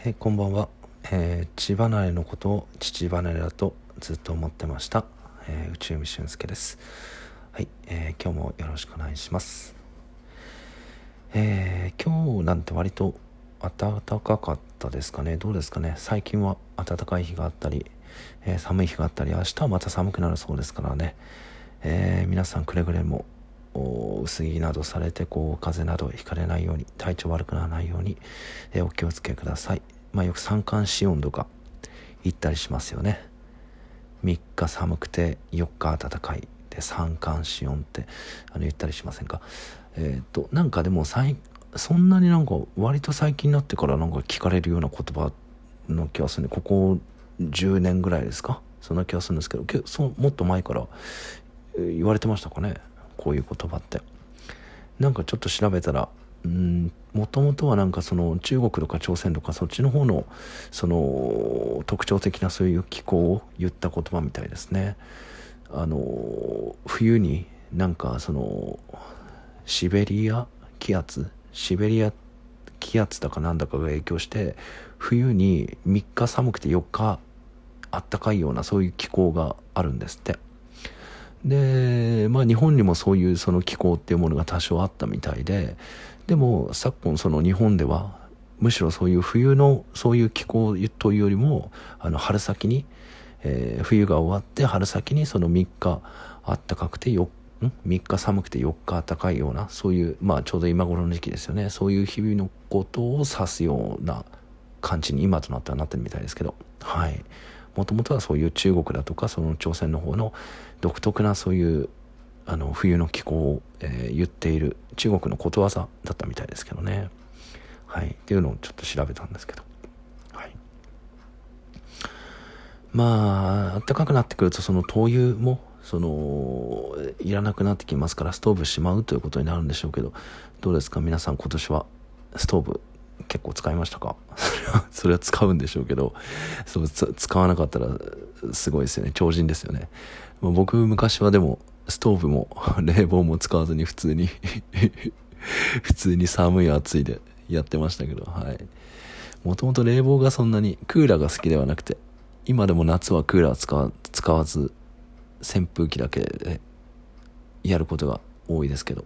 えーこんばんは、えー、血離れのことを父離れだとずっと思ってました、えー、内海俊介です。はい、えー今日もよろしくお願いします。えー今日なんて割と暖かかったですかね。どうですかね。最近は暖かい日があったり、えー寒い日があったり明日はまた寒くなるそうですからね、えー皆さんくれぐれも薄着などされてこう風邪などひかれないように体調悪くならないように、えーお気をつけください。まあよく三寒四温とか言ったりしますよね。3日寒くて4日暖かいで三寒四温ってあの言ったりしませんか？えっ、となんかでもさいそんなになんか割と最近になってからなんか聞かれるような言葉の気がするねここ10年ぐらいですか？そんな気がするんですけどけそもっと前から言われてましたかね？こういう言葉って。なんかちょっと調べたらもともとはなんかその中国とか朝鮮とかそっちの方のその特徴的なそういう気候を言った言葉みたいですね。あの冬になんかそのシベリア気圧？シベリア気圧だかなんだかが影響して冬に3日寒くて4日あったかいようなそういう気候があるんですって。でまあ日本にもそういうその気候っていうものが多少あったみたいででも昨今その日本ではむしろそういう冬のそういう気候というよりもあの春先に、えー冬が終わって春先にその3日あったかくてよん？3日寒くて4日暖かいようなそういうまあちょうど今頃の時期ですよね。そういう日々のことを指すような感じに今となってはなってるみたいですけど。はい。もともとはそういう中国だとかその朝鮮の方の独特なそういうあの冬の気候を、えー言っている中国のことわざだったみたいですけどね。はい。っていうのをちょっと調べたんですけど。はい。まあ暖かくなってくるとその灯油もそのいらなくなってきますからストーブしまうということになるんでしょうけどどうですか？皆さん今年はストーブ結構使いましたか？それは使うんでしょうけどそう使わなかったらすごいですよね。超人ですよね。まあ僕昔はでもストーブも 冷房も使わずに普通に 普通に寒い暑いでやってましたけどはい。もともと冷房がそんなにクーラーが好きではなくて今でも夏はクーラー使わ使わず扇風機だけでやることが多いですけど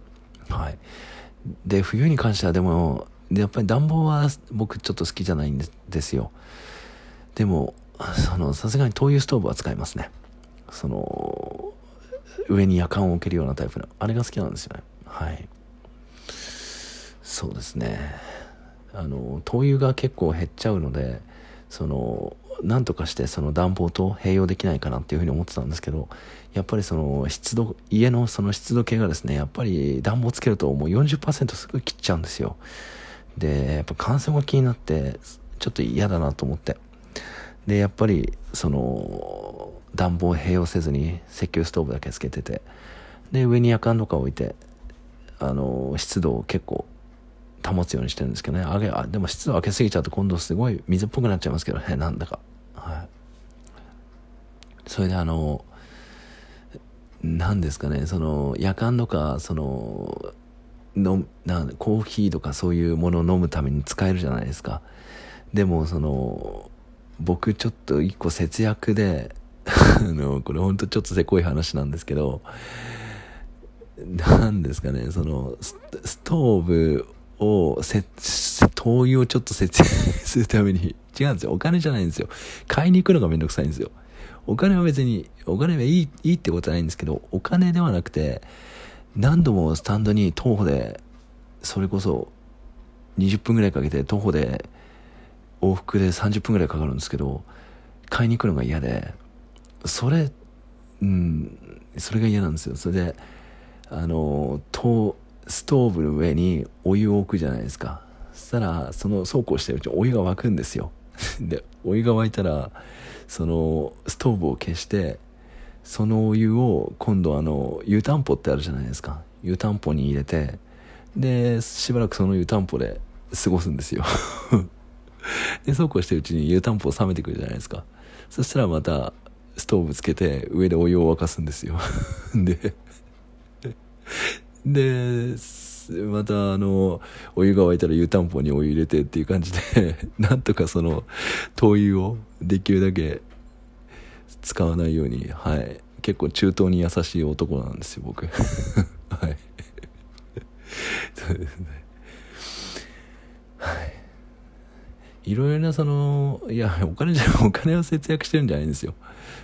はい。で冬に関してはでもでやっぱり暖房は僕ちょっと好きじゃないんですよ。でもそのさすがに灯油ストーブは使いますね。その上に夜間を置けるようなタイプのあれが好きなんですよね。はい。そうですね。あの灯油が結構減っちゃうのでそのなんとかしてその暖房と併用できないかなっていうふうに思ってたんですけどやっぱりその湿度家のその湿度計がですねやっぱり暖房つけるともう40%すぐ切っちゃうんですよ。でやっぱ感染が気になってちょっと嫌だなと思って。でやっぱりその暖房を併用せずに石油ストーブだけつけててで上に夜間とか置いてあの湿度を結構保つようにしてるんですけどね。あげあでも湿度を上げすぎちゃうと今度すごい水っぽくなっちゃいますけどね。なんだか。はい。それであの何ですかね。その夜間とかそののなコーヒーとかそういうものを飲むために使えるじゃないですか。でもその僕ちょっと一個節約で あのこれほんとちょっとせこい話なんですけどなんですかねそのスストーブを灯油をちょっと節約するために違うんですよ。お金じゃないんですよ。買いに行くのがめんどくさいんですよ。お金は別にお金はいいいいってことはないんですけどお金ではなくて何度もスタンドに徒歩でそれこそ20分ぐらいかけて徒歩で往復で30分ぐらいかかるんですけど買いに行くのが嫌でそれうんそれが嫌なんですよ。それであのとストーブの上にお湯を置くじゃないですか。そしたらそのそうこうしてるうちにお湯が沸くんですよ。でお湯が沸いたらそのストーブを消してそのお湯を今度あの湯たんぽってあるじゃないですか。湯たんぽに入れてでしばらくその湯たんぽで過ごすんですよ。でそうこうしてるうちに湯たんぽ冷めてくるじゃないですか。そしたらまたストーブつけて上でお湯を沸かすんですよ。ででまたあのお湯が沸いたら湯たんぽにお湯入れてっていう感じでなんとかその灯油をできるだけ使わないようにはい。結構中東に優しい男なんですよ僕。はい。そうですね。はい。いろいろなそのいやお金じゃお金を節約してるんじゃないんですよ。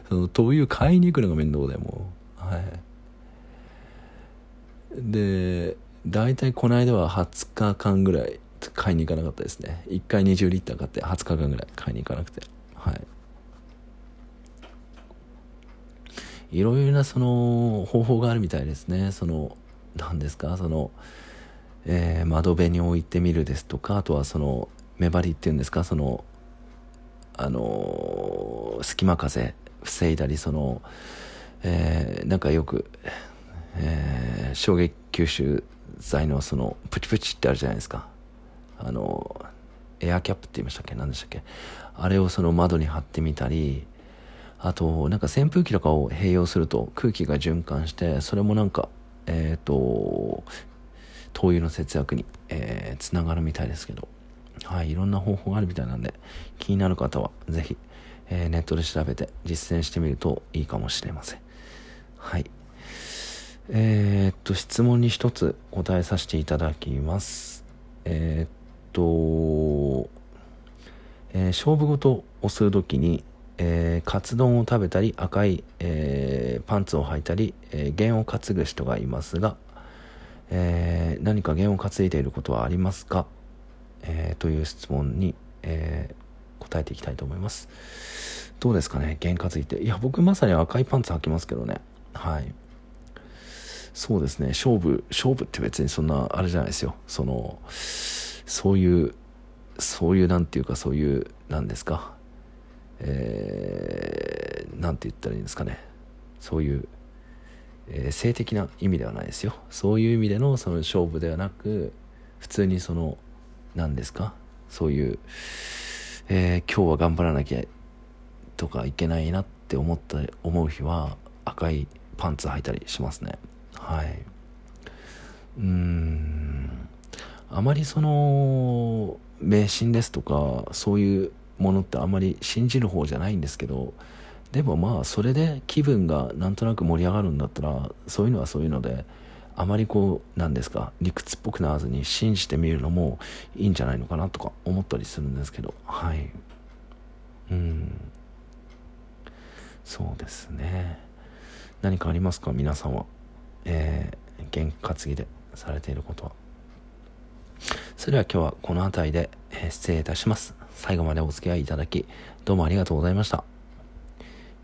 その灯油買いに行くのが面倒でもう。はい。で大体この間は20日間ぐらい買いに行かなかったですね。1回20リッター買って20日間ぐらい買いに行かなくて。はい。いろいろなその方法があるみたいですね。その何ですか？その、えー、窓辺に置いてみるですとかあとはその目張りっていうんですか？そのあのー、隙間風防いだりその、えー、なんかよく、えー、衝撃吸収剤のそのプチプチってあるじゃないですか。あのエアキャップって言いましたっけ？何でしたっけ？あれをその窓に貼ってみたりあと、なんか扇風機とかを併用すると空気が循環して、それもなんか、えっ、ー、と、灯油の節約に、えー、つながるみたいですけど、はい、いろんな方法があるみたいなんで、気になる方はぜひ、えー、ネットで調べて実践してみるといいかもしれません。はい。えー、っと、質問に一つ答えさせていただきます。えー、っと、えー、勝負事をするときに、えー、カツ丼を食べたり赤い、えー、パンツを履いたり、えー、弦を担ぐ人がいますが、えー、何か弦を担いでいることはありますか、え、という質問に、え、答えていきたいと思います。どうですかね？弦担いで。いや僕まさに赤いパンツ履きますけどね。はい。そうですね。勝負勝負って別にそんなあれじゃないですよ。そのそういうそういうなんていうかそういうなんですか？えー、なんて言ったらいいんですかね。そういう、えー、性的な意味ではないですよ。そういう意味でのその勝負ではなく普通にその何ですか？そういう、えー、今日は頑張らなきゃとかいけないなって思った思う日は赤いパンツ履いたりしますね。はい。うん。あまりその迷信ですとかそういうものってあんまり信じる方じゃないんですけどでもまあそれで気分がなんとなく盛り上がるんだったらそういうのはそういうのであまりこうなんですか理屈っぽくならずに信じてみるのもいいんじゃないのかなとか思ったりするんですけどはい。うん。そうですね。何かありますか？皆さんは。えー、験担ぎでされていることは。それでは今日はこの辺りで、えー、失礼いたします。最後までお付き合いいただき、どうもありがとうございました。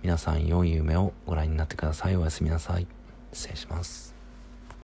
皆さん良い夢をご覧になってください。おやすみなさい。失礼します。